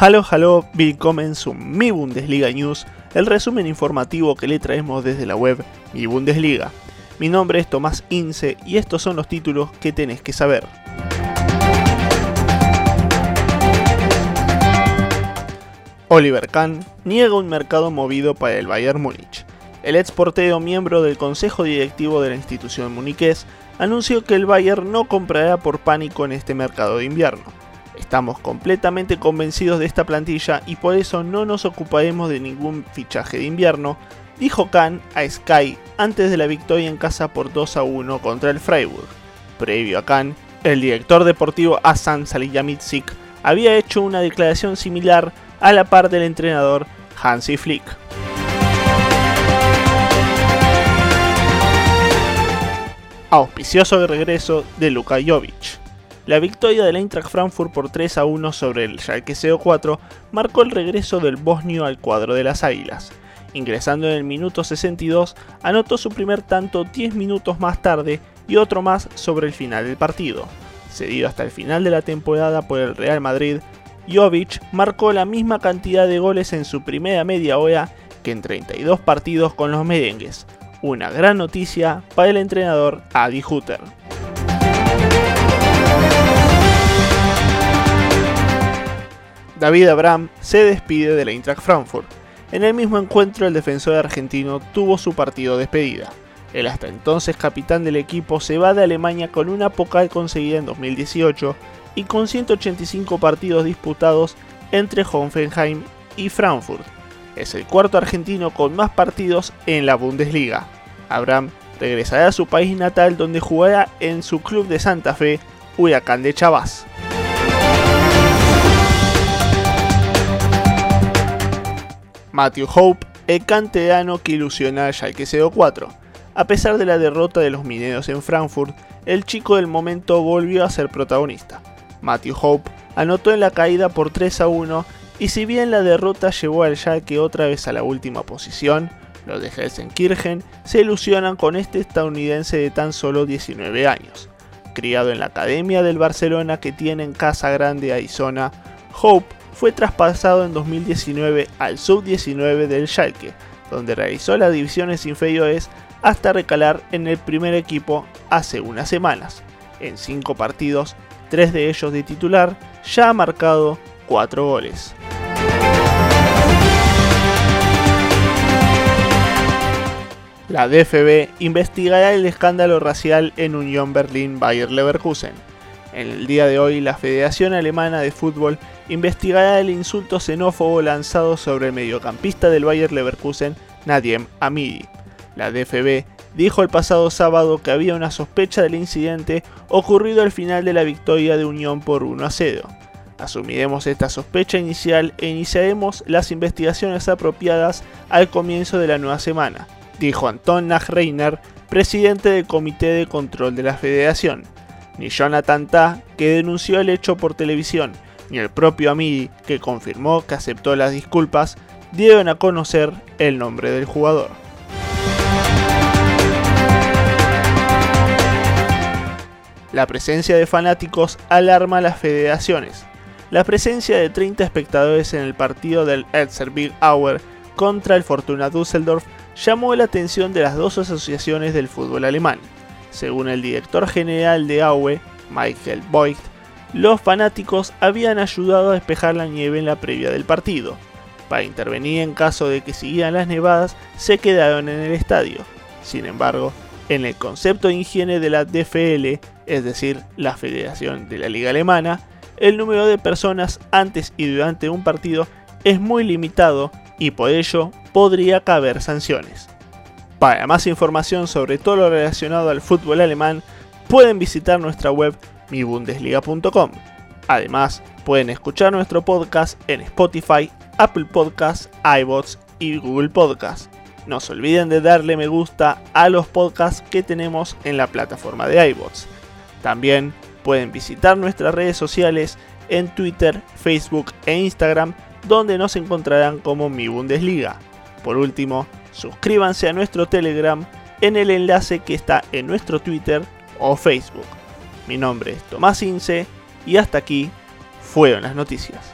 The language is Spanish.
Hallo, hallo, willkommen zu Mi Bundesliga News, el resumen informativo que le traemos desde la web Mi Bundesliga. Mi nombre es Tomás Ince y estos son los títulos que tenés que saber. Oliver Kahn niega un mercado movido para el Bayern Múnich. El ex portero miembro del consejo directivo de la institución muniqués anunció que el Bayern no comprará por pánico en este mercado de invierno. Estamos completamente convencidos de esta plantilla y por eso no nos ocuparemos de ningún fichaje de invierno, dijo Kahn a Sky antes de la victoria en casa por 2 a 1 contra el Freiburg. Previo a Kahn, el director deportivo Hassan Salihamidzic había hecho una declaración similar a la par del entrenador Hansi Flick. Auspicioso regreso de Luka Jovic. La victoria del Eintracht Frankfurt por 3 a 1 sobre el Schalke 04 marcó el regreso del bosnio al cuadro de las Águilas. Ingresando en el minuto 62, anotó su primer tanto 10 minutos más tarde y otro más sobre el final del partido. Cedido hasta el final de la temporada por el Real Madrid, Jovic marcó la misma cantidad de goles en su primera media hora que en 32 partidos con los merengues. Una gran noticia para el entrenador Adi Hutter. David Abraham se despide de la Eintracht Frankfurt. En el mismo encuentro el defensor argentino tuvo su partido de despedida. El hasta entonces capitán del equipo se va de Alemania con una pocal conseguida en 2018 y con 185 partidos disputados entre Hoffenheim y Frankfurt. Es el cuarto argentino con más partidos en la Bundesliga. Abraham regresará a su país natal donde jugará en su club de Santa Fe, Huracán de Chavás. Matthew Hope, el canterano que ilusiona al Schalke 04. A pesar de la derrota de los mineros en Frankfurt, el chico del momento volvió a ser protagonista. Matthew Hope anotó en la caída por 3 a 1 y si bien la derrota llevó al Schalke otra vez a la última posición, los de Helsenkirchen se ilusionan con este estadounidense de tan solo 19 años. Criado en la academia del Barcelona que tiene en Casa Grande, Arizona, Hope fue traspasado en 2019 al sub-19 del Schalke, donde realizó las divisiones inferiores hasta recalar en el primer equipo hace unas semanas. En 5 partidos, 3 de ellos de titular, ya ha marcado 4 goles. La DFB investigará el escándalo racial en Unión Berlín-Bayer Leverkusen. En el día de hoy, la Federación Alemana de Fútbol investigará el insulto xenófobo lanzado sobre el mediocampista del Bayer Leverkusen, Nadiem Amidi. La DFB dijo el pasado sábado que había una sospecha del incidente ocurrido al final de la victoria de Unión por 1 a 0. Asumiremos esta sospecha inicial e iniciaremos las investigaciones apropiadas al comienzo de la nueva semana, dijo Anton Nachreiner, presidente del Comité de Control de la Federación ni Jonathan Ta, que denunció el hecho por televisión, ni el propio Amidi, que confirmó que aceptó las disculpas, dieron a conocer el nombre del jugador. La presencia de fanáticos alarma a las federaciones. La presencia de 30 espectadores en el partido del Big Hour contra el Fortuna Düsseldorf llamó la atención de las dos asociaciones del fútbol alemán. Según el director general de Aue, Michael Voigt, los fanáticos habían ayudado a despejar la nieve en la previa del partido. Para intervenir en caso de que siguieran las nevadas, se quedaron en el estadio. Sin embargo, en el concepto de higiene de la DFL, es decir, la Federación de la Liga Alemana, el número de personas antes y durante un partido es muy limitado y por ello podría caber sanciones. Para más información sobre todo lo relacionado al fútbol alemán, pueden visitar nuestra web mibundesliga.com. Además, pueden escuchar nuestro podcast en Spotify, Apple Podcasts, iBots y Google Podcasts. No se olviden de darle me gusta a los podcasts que tenemos en la plataforma de iBots. También pueden visitar nuestras redes sociales en Twitter, Facebook e Instagram, donde nos encontrarán como Mi Bundesliga. Por último, suscríbanse a nuestro Telegram en el enlace que está en nuestro Twitter o Facebook. Mi nombre es Tomás Ince y hasta aquí fueron las noticias.